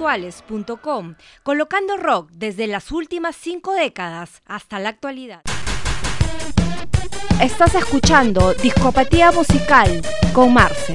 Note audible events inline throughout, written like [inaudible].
radioclásicasactuales.com, colocando rock desde las últimas cinco décadas hasta la actualidad. Estás escuchando Discopatía Musical con Marce.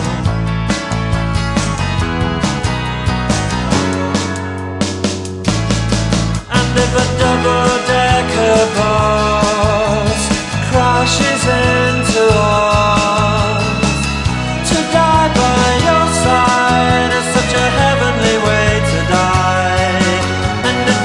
If a double-decker bus crashes into us, to die by your side is such a heavenly way to die. And if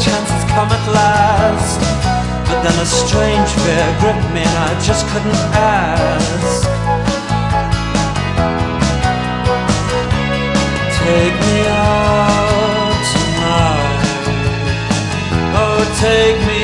chance has come at last. But then a strange fear gripped me, and I just couldn't ask. Take me out tonight. Oh, take me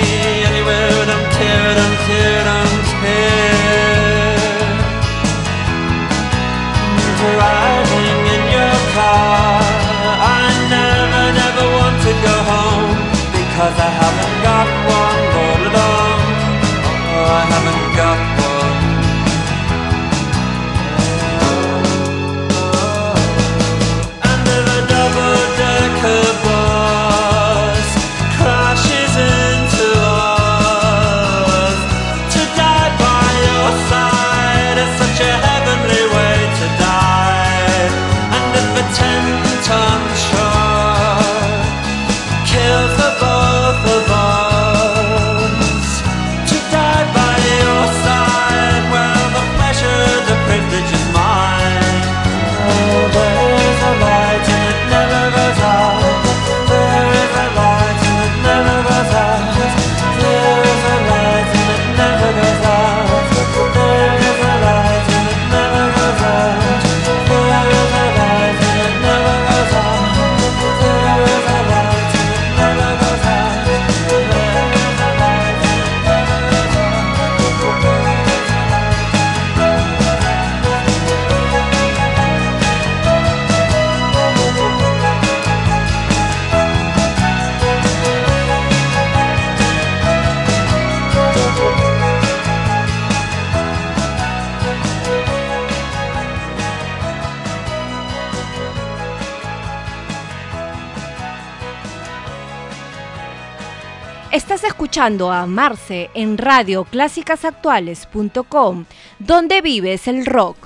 Estás escuchando a Marce en radioclásicasactuales.com, donde vives el rock.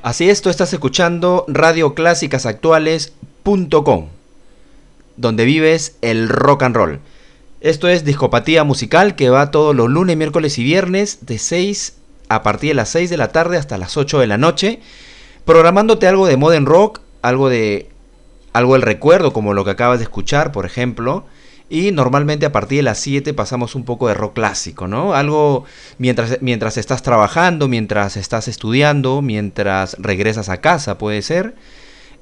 Así es, estás escuchando radioclásicasactuales.com, donde vives el rock and roll. Esto es Discopatía Musical que va todos los lunes, miércoles y viernes de 6 a partir de las 6 de la tarde hasta las 8 de la noche, programándote algo de modern rock, algo de algo del recuerdo como lo que acabas de escuchar, por ejemplo, y normalmente a partir de las 7 pasamos un poco de rock clásico, ¿no? Algo mientras, mientras estás trabajando, mientras estás estudiando, mientras regresas a casa, puede ser.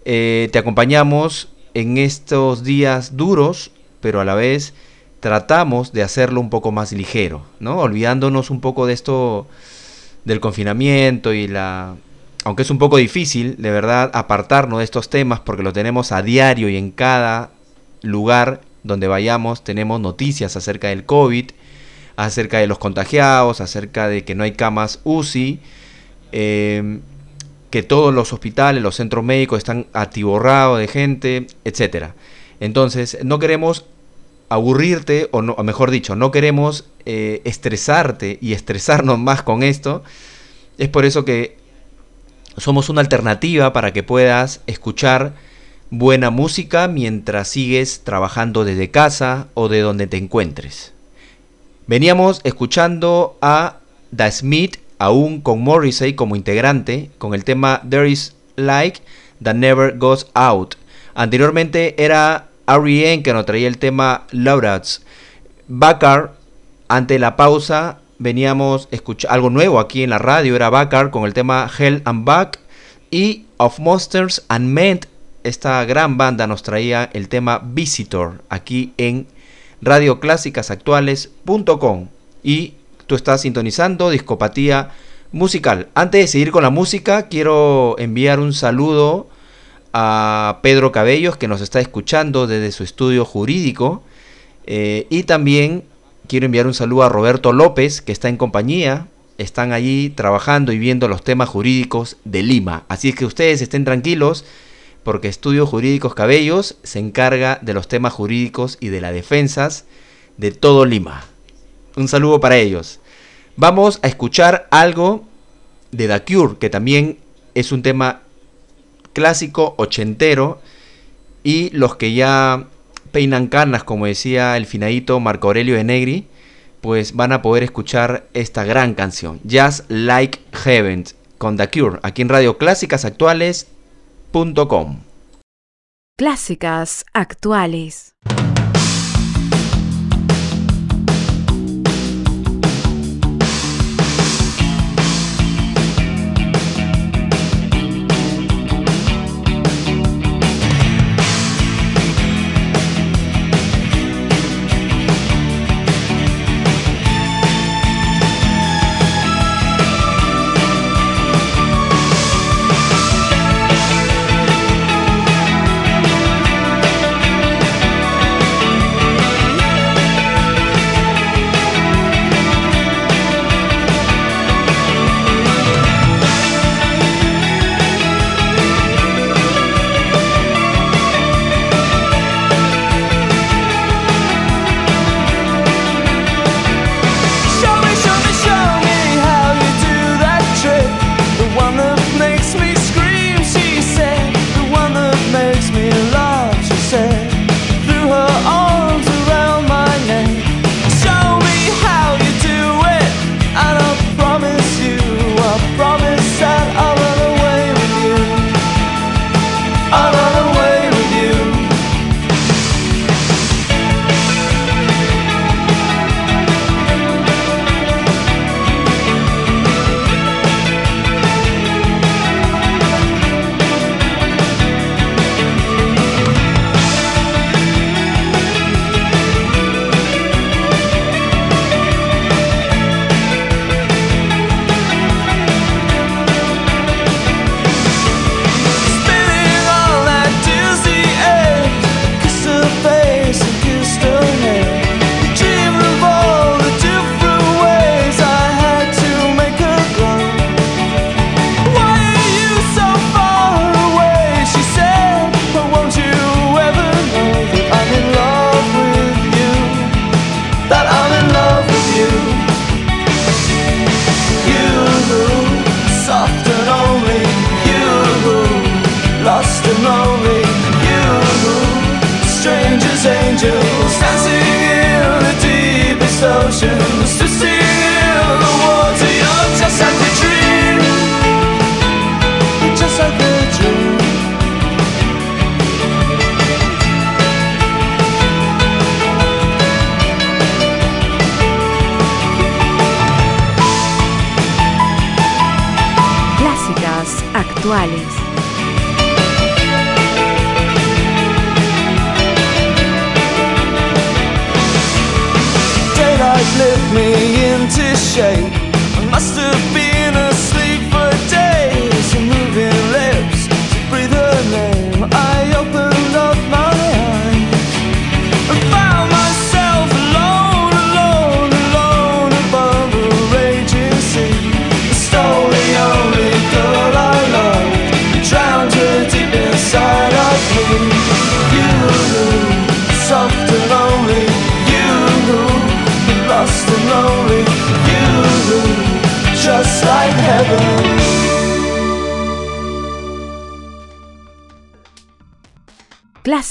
Eh, te acompañamos en estos días duros, pero a la vez tratamos de hacerlo un poco más ligero, ¿no? Olvidándonos un poco de esto del confinamiento y la aunque es un poco difícil, de verdad, apartarnos de estos temas porque lo tenemos a diario y en cada lugar donde vayamos tenemos noticias acerca del COVID, acerca de los contagiados, acerca de que no hay camas UCI, eh, que todos los hospitales, los centros médicos están atiborrados de gente, etcétera. Entonces, no queremos aburrirte, o, no, mejor dicho, no queremos eh, estresarte y estresarnos más con esto. Es por eso que somos una alternativa para que puedas escuchar buena música mientras sigues trabajando desde casa o de donde te encuentres. Veníamos escuchando a The Smith, aún con Morrissey como integrante, con el tema There is Like That Never Goes Out. Anteriormente era R.E.M. que nos traía el tema Laureates. Bakar, ante la pausa, veníamos escuchando algo nuevo aquí en la radio, era Bakar con el tema Hell and Back. Y Of Monsters and Men, esta gran banda nos traía el tema Visitor aquí en radioclásicasactuales.com. Y tú estás sintonizando Discopatía Musical. Antes de seguir con la música, quiero enviar un saludo a Pedro Cabellos que nos está escuchando desde su estudio jurídico eh, y también quiero enviar un saludo a Roberto López que está en compañía están allí trabajando y viendo los temas jurídicos de Lima así es que ustedes estén tranquilos porque Estudios Jurídicos Cabellos se encarga de los temas jurídicos y de las defensas de todo Lima un saludo para ellos vamos a escuchar algo de The Cure que también es un tema clásico ochentero y los que ya peinan canas, como decía el finadito Marco Aurelio de Negri, pues van a poder escuchar esta gran canción, Just Like Heaven, con The Cure, aquí en Radio Clásicas Actuales.com. Clásicas Actuales.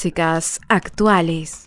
músicas actuales.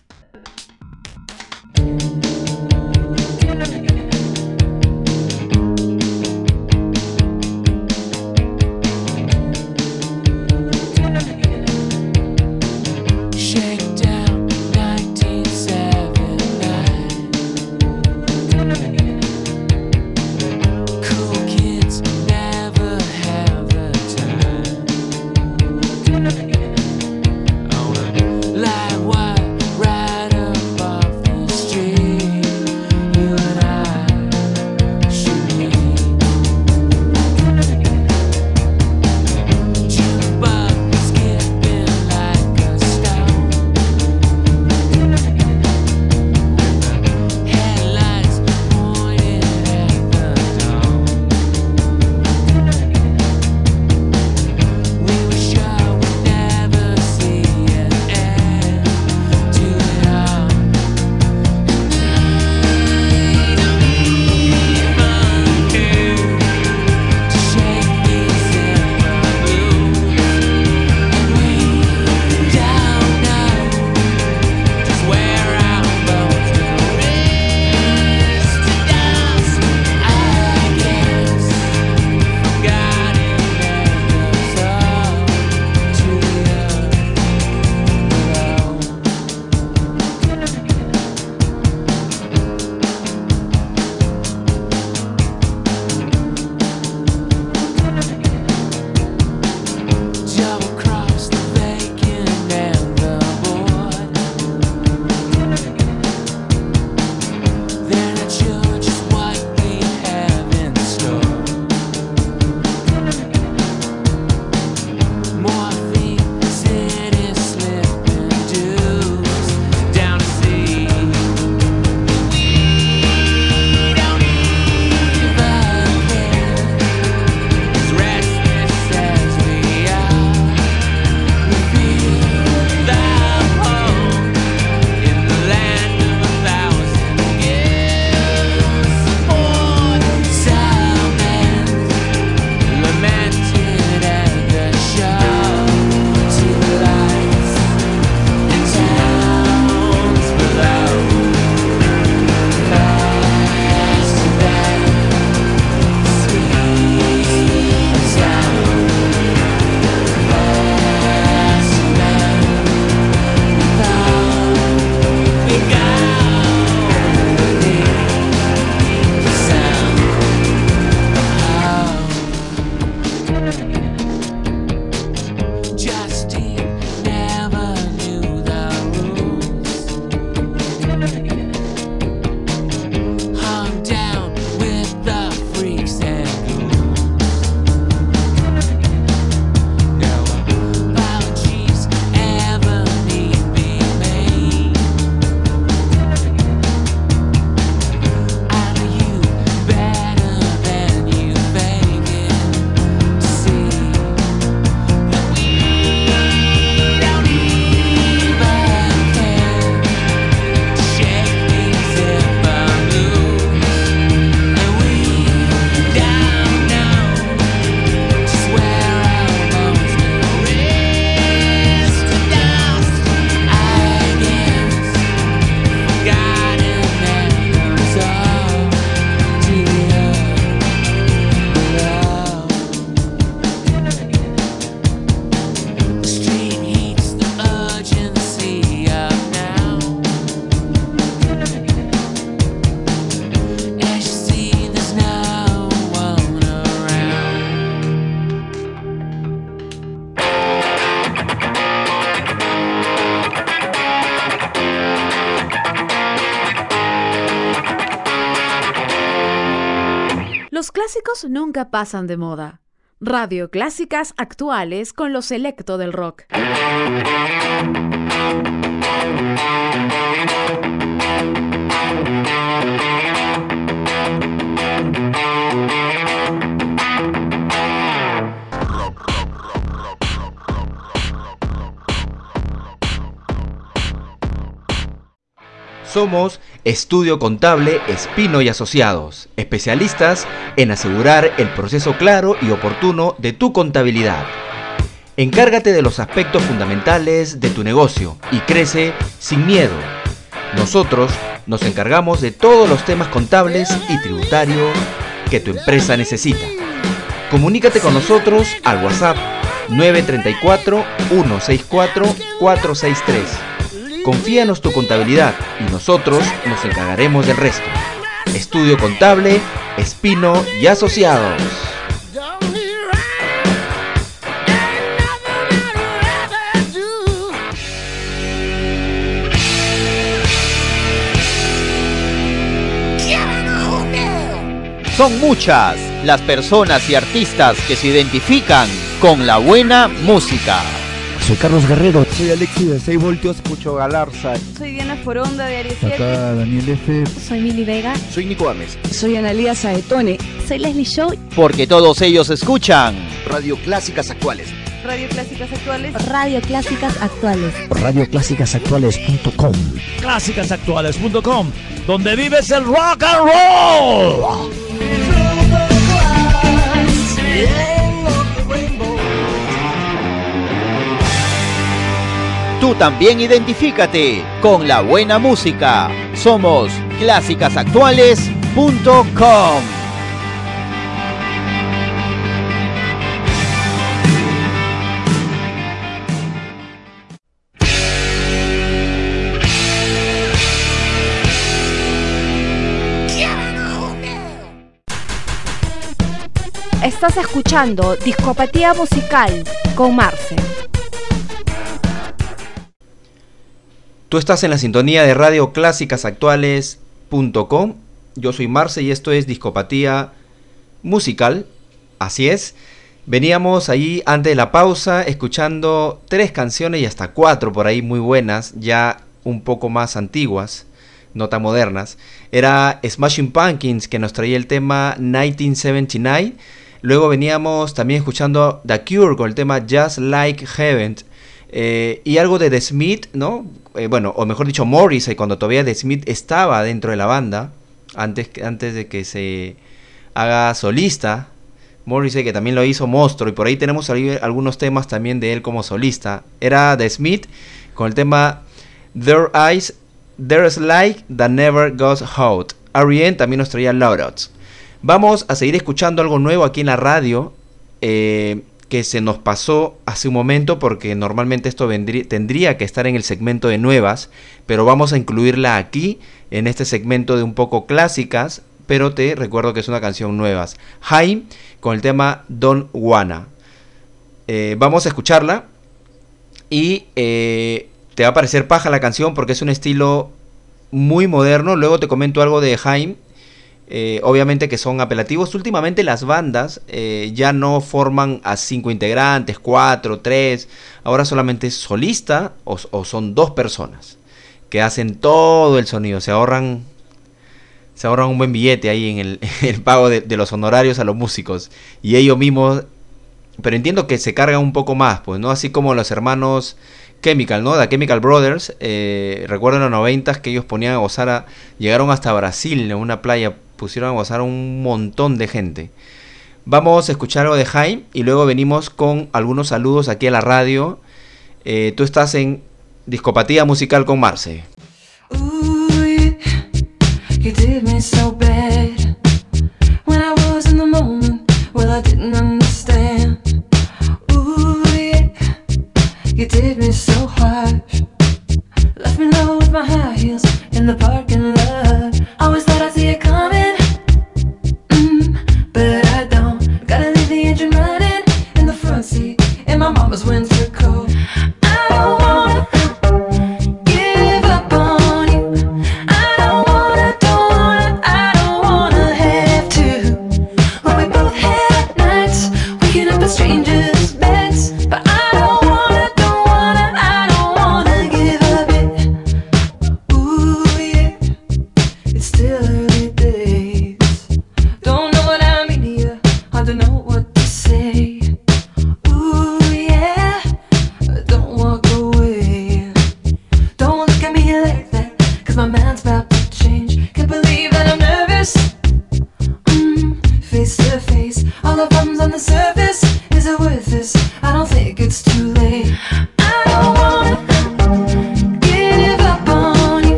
clásicos nunca pasan de moda. Radio Clásicas Actuales con lo selecto del rock. Somos Estudio Contable Espino y Asociados, especialistas en asegurar el proceso claro y oportuno de tu contabilidad. Encárgate de los aspectos fundamentales de tu negocio y crece sin miedo. Nosotros nos encargamos de todos los temas contables y tributarios que tu empresa necesita. Comunícate con nosotros al WhatsApp 934 164 463 Confíanos tu contabilidad y nosotros nos encargaremos del resto. Estudio Contable, Espino y Asociados. Son muchas las personas y artistas que se identifican con la buena música. Soy Carlos Guerrero. Soy Alexi de 6 voltios, escucho Galarza. Soy Diana Foronda de Aries 7. Acá Daniel F. Soy Mili Vega. Soy Nico Gámez. Soy Analia Saetone. Soy Leslie Show. Porque todos ellos escuchan Radio Clásicas Actuales. Radio Clásicas Actuales. Radio Clásicas Actuales. Radioclásicasactuales.com. clásicasactuales.com, donde vives el rock and roll. También identifícate con la buena música. Somos clásicasactuales.com. Estás escuchando Discopatía Musical con Marce. Tú estás en la sintonía de Radio Actuales.com. Yo soy Marce y esto es Discopatía Musical. Así es. Veníamos ahí antes de la pausa escuchando tres canciones y hasta cuatro por ahí muy buenas, ya un poco más antiguas, no tan modernas. Era Smashing Pumpkins que nos traía el tema 1979. Luego veníamos también escuchando The Cure con el tema Just Like Heaven. Eh, y algo de The Smith, ¿no? Eh, bueno, o mejor dicho, Morrissey, cuando todavía The Smith estaba dentro de la banda, antes, antes de que se haga solista. Morrissey, que también lo hizo Monstruo, y por ahí tenemos algunos temas también de él como solista. Era The Smith con el tema Their Eyes, There's Like That Never Goes Out. R.E.M. también nos traía Loudouts. Vamos a seguir escuchando algo nuevo aquí en la radio. eh, que se nos pasó hace un momento porque normalmente esto vendrí- tendría que estar en el segmento de nuevas, pero vamos a incluirla aquí en este segmento de un poco clásicas, pero te recuerdo que es una canción nuevas. Jaime con el tema Don Wanna. Eh, vamos a escucharla y eh, te va a parecer paja la canción porque es un estilo muy moderno. Luego te comento algo de Jaime eh, obviamente que son apelativos. Últimamente las bandas eh, ya no forman a cinco integrantes, cuatro, tres. Ahora solamente es solista o, son dos personas que hacen todo el sonido. Se ahorran, se ahorran un buen billete ahí en el, [laughs] pago de, los honorarios a los músicos. Y ellos mismos, pero entiendo que se cargan un poco más, pues, ¿no? Así como los hermanos Chemical, ¿no? The Chemical Brothers, eh, recuerdo en los 90 que ellos ponían a gozar, llegaron hasta Brasil en una playa, pusieron a gozar a un montón de gente. Vamos a escuchar algo de Jaime y luego venimos con algunos saludos aquí a la radio. Eh, tú estás en Discopatía Musical con Marce. You me so. Left me with my heels in the parking lot.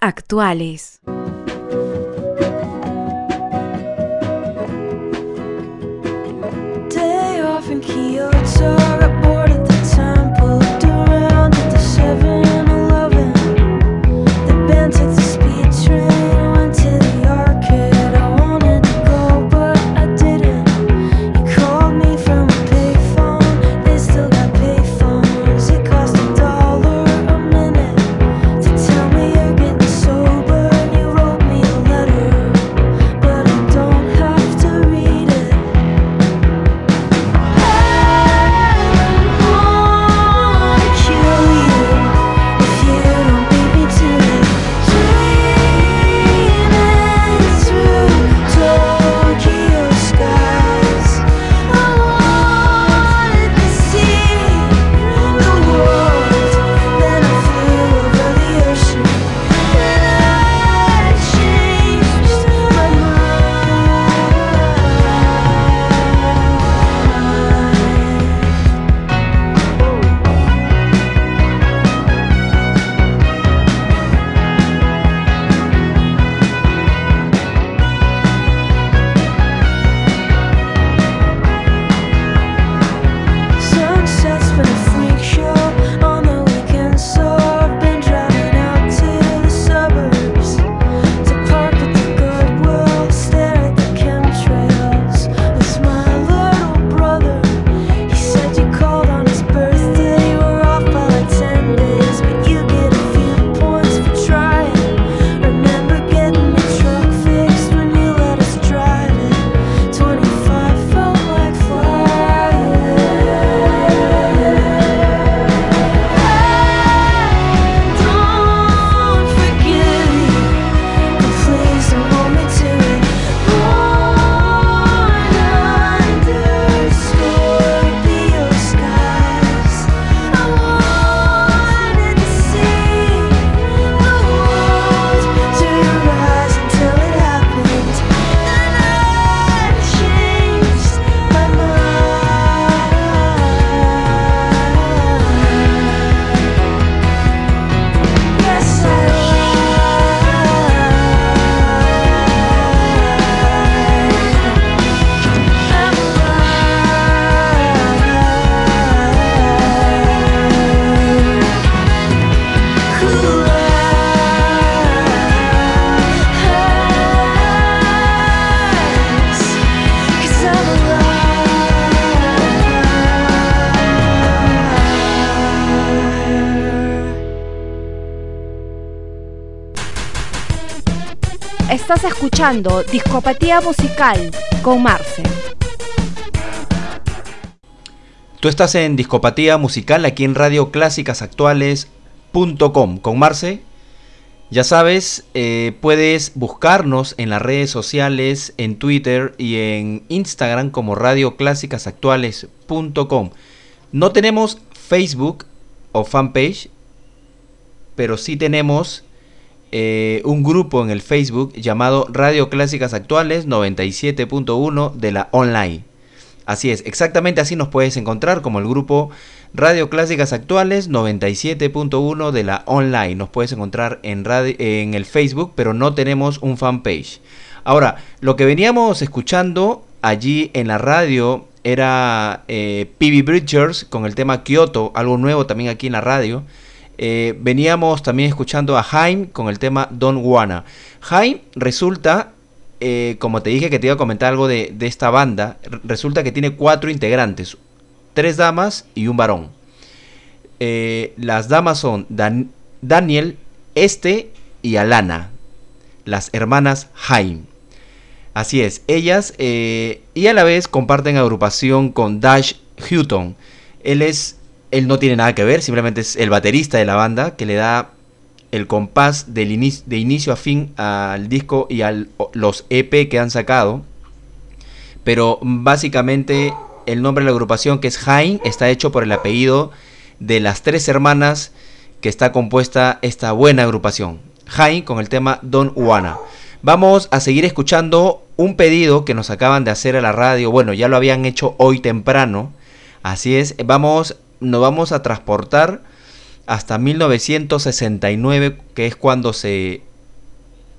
actuales. Discopatía Musical con Marce. Tú estás en Discopatía Musical aquí en Radio Clásicas Actuales.com con Marce. Ya sabes, eh, puedes buscarnos en las redes sociales, en Twitter y en Instagram como Radio Clásicas Actuales.com. No tenemos Facebook o fanpage, pero sí tenemos eh, un grupo en el Facebook llamado Radio Clásicas Actuales 97.1 de la Online. Así es, exactamente así nos puedes encontrar como el grupo Radio Clásicas Actuales 97.1 de la Online. Nos puedes encontrar en, en el Facebook, pero no tenemos un fanpage. Ahora, lo que veníamos escuchando allí en la radio era eh, PB Bridgers con el tema Kyoto, algo nuevo también aquí en la radio. Eh, veníamos también escuchando a Jaime con el tema Don't Wanna. Jaime resulta, eh, como te dije que te iba a comentar algo de, de esta banda, resulta que tiene cuatro integrantes, tres damas y un varón. Eh, las damas son Dan- Daniel, Este y Alana, las hermanas Jaime. Así es, ellas y a la vez comparten agrupación con Dash Hutton. Él es, él no tiene nada que ver, simplemente es el baterista de la banda que le da el compás de inicio a fin al disco y a los EP que han sacado. Pero básicamente el nombre de la agrupación que es Jaime está hecho por el apellido de las tres hermanas que está compuesta esta buena agrupación. Jaime con el tema Don Juana. Vamos a seguir escuchando un pedido que nos acaban de hacer a la radio. Bueno, ya lo habían hecho hoy temprano. Así es, vamos, nos vamos a transportar hasta 1969, que es cuando se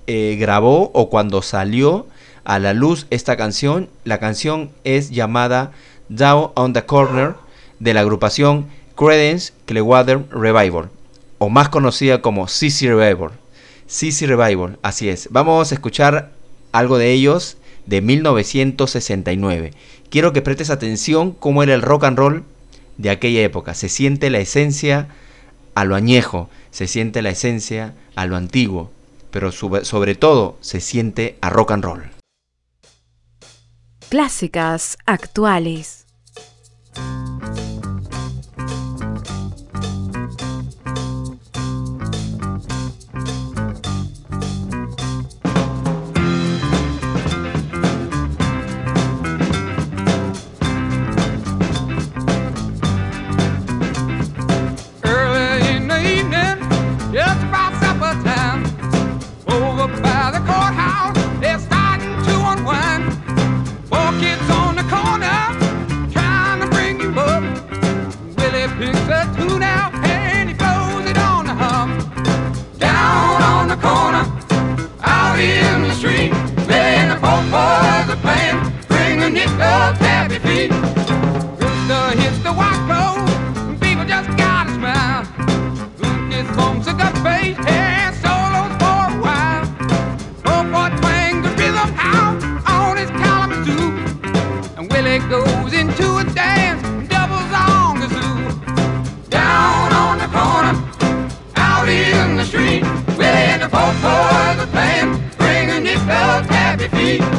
eh, grabó o cuando salió a la luz esta canción. La canción es llamada Down on the Corner de la agrupación Credence Clearwater Revival, o más conocida como CC Revival. CC Revival, así es. Vamos a escuchar algo de ellos de 1969. Quiero que prestes atención cómo era el rock and roll de aquella época. Se siente la esencia a lo añejo, se siente la esencia a lo antiguo, pero sobre, todo se siente a rock and roll. Clásicas actuales. me.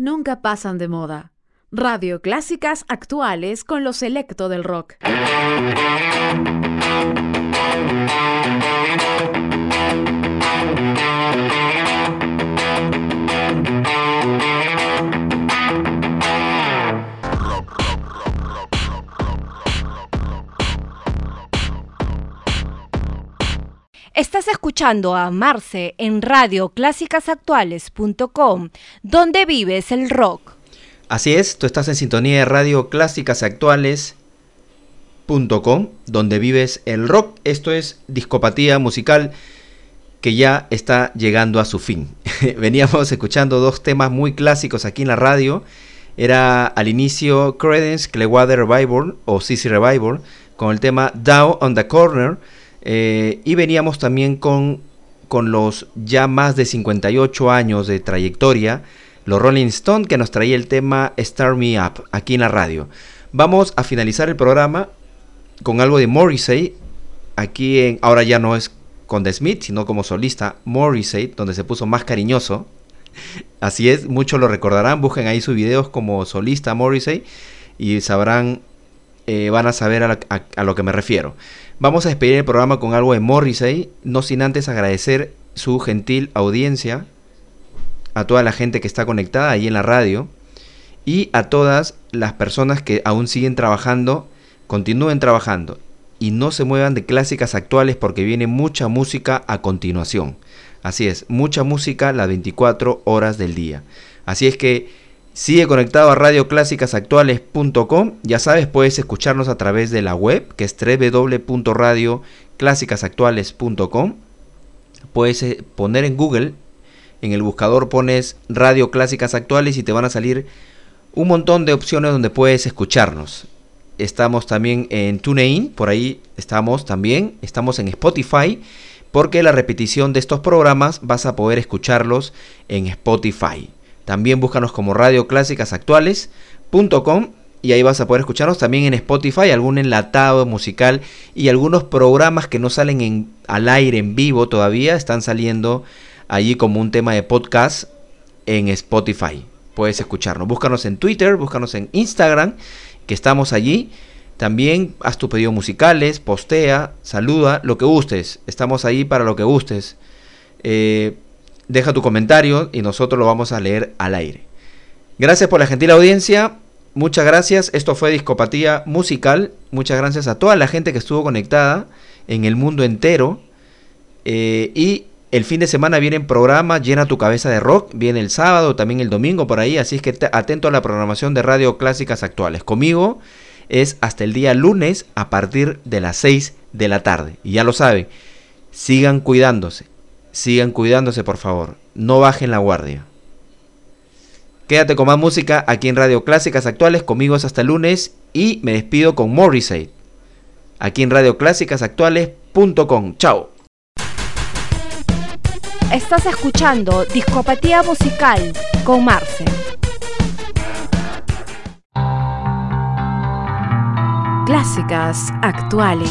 Nunca pasan de moda. Radio Clásicas Actuales con lo selecto del rock. Estás escuchando a Marce en radioclásicasactuales.com, donde vives el rock. Así es, tú estás en sintonía de Radio Clásicas Actuales.com, donde vives el rock. Esto es discopatía musical que ya está llegando a su fin. [laughs] Veníamos escuchando dos temas muy clásicos aquí en la radio. Era al inicio Credence Clearwater Revival o CC Revival con el tema Down on the Corner. Eh, y veníamos también con, con los ya más de 58 años de trayectoria, los Rolling Stone, que nos traía el tema Start Me Up aquí en la radio. Vamos a finalizar el programa con algo de Morrissey. Aquí en, ahora ya no es con The Smith, sino como solista Morrissey, donde se puso más cariñoso. [laughs] Así es, muchos lo recordarán. Busquen ahí sus videos como solista Morrissey y sabrán, eh, van a saber a lo que me refiero. Vamos a despedir el programa con algo de Morrissey, no sin antes agradecer su gentil audiencia, a toda la gente que está conectada ahí en la radio y a todas las personas que aún siguen trabajando, continúen trabajando y no se muevan de clásicas actuales porque viene mucha música a continuación. Así es, mucha música las 24 horas del día. Así es que Sigue conectado a radioclásicasactuales.com. Ya sabes, puedes escucharnos a través de la web, que es www.radioclásicasactuales.com. Puedes eh, poner en Google, en el buscador pones Radio Clásicas Actuales y te van a salir un montón de opciones donde puedes escucharnos. Estamos también en TuneIn, por ahí estamos también. Estamos en Spotify, porque la repetición de estos programas vas a poder escucharlos en Spotify. También búscanos como radioclásicasactuales.com y ahí vas a poder escucharnos también en Spotify, algún enlatado musical y algunos programas que no salen en, al aire en vivo todavía, están saliendo allí como un tema de podcast en Spotify. Puedes escucharnos. Búscanos en Twitter, búscanos en Instagram, que estamos allí. También haz tus pedidos musicales, postea, saluda, lo que gustes. Estamos ahí para lo que gustes. Eh, deja tu comentario y nosotros lo vamos a leer al aire. Gracias por la gentil audiencia. Muchas gracias. Esto fue Discopatía Musical. Muchas gracias a toda la gente que estuvo conectada en el mundo entero. Eh, y el fin de semana viene en programa Llena tu cabeza de rock. Viene el sábado, también el domingo por ahí. Así es que atento a la programación de Radio Clásicas Actuales. Conmigo es hasta el día lunes a partir de las 6 de la tarde. Y ya lo saben, sigan cuidándose sigan cuidándose por favor, no bajen la guardia. Quédate con más música aquí en Radio Clásicas Actuales, conmigo es hasta el lunes y me despido con Morrissey, aquí en radioclásicasactuales.com. Chao. Estás escuchando Discopatía Musical con Marce. Clásicas Actuales.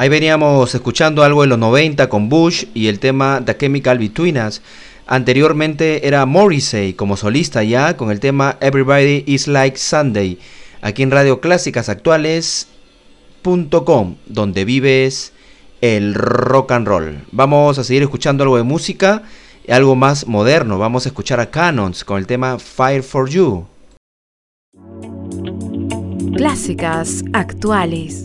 Ahí veníamos escuchando algo de los 90 con Bush y el tema The Chemical Between Us. Anteriormente era Morrissey como solista ya con el tema Everybody is Like Sunday, aquí en Radio Clásicas Actuales.com, donde vives el rock and roll. Vamos a seguir escuchando algo de música, algo más moderno. Vamos a escuchar a Canons con el tema Fire for You. Clásicas Actuales.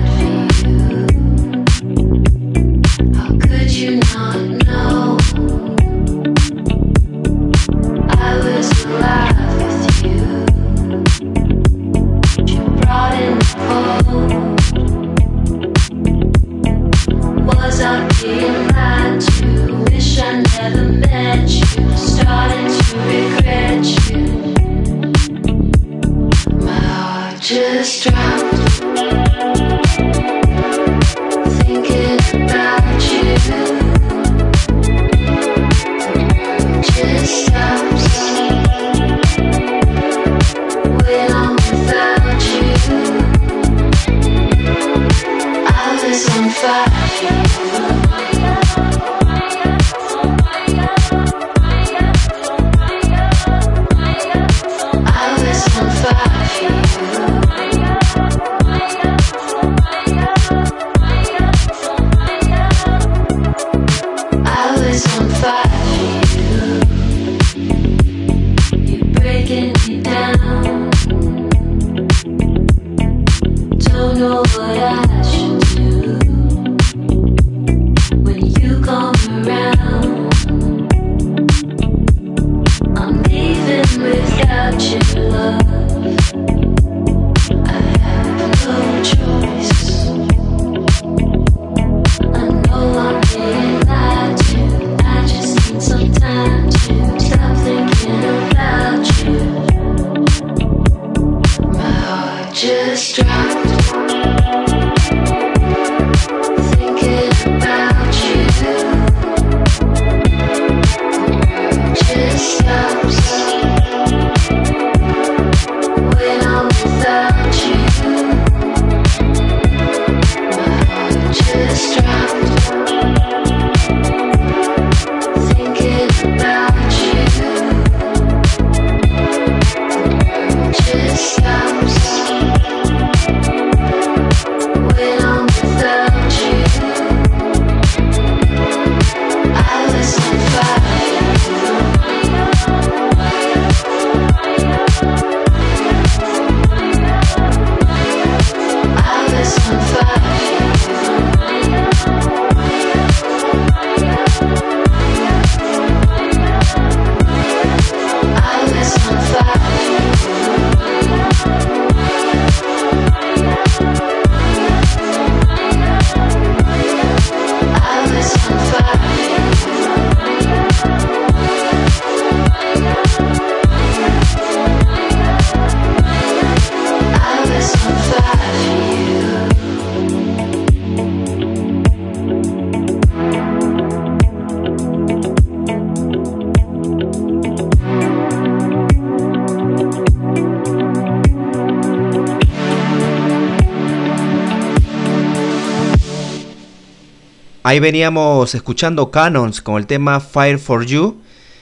Ahí veníamos escuchando Canons con el tema Fire for You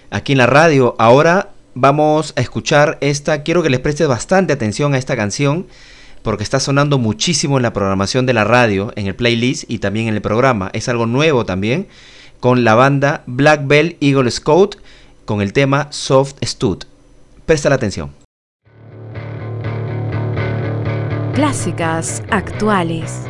aquí en la radio. Ahora vamos a escuchar esta. Quiero que les prestes bastante atención a esta canción porque está sonando muchísimo en la programación de la radio, en el playlist y también en el programa. Es algo nuevo también con la banda Black Bell Eagle Scout con el tema Soft Stud. Presta la atención. Clásicas actuales.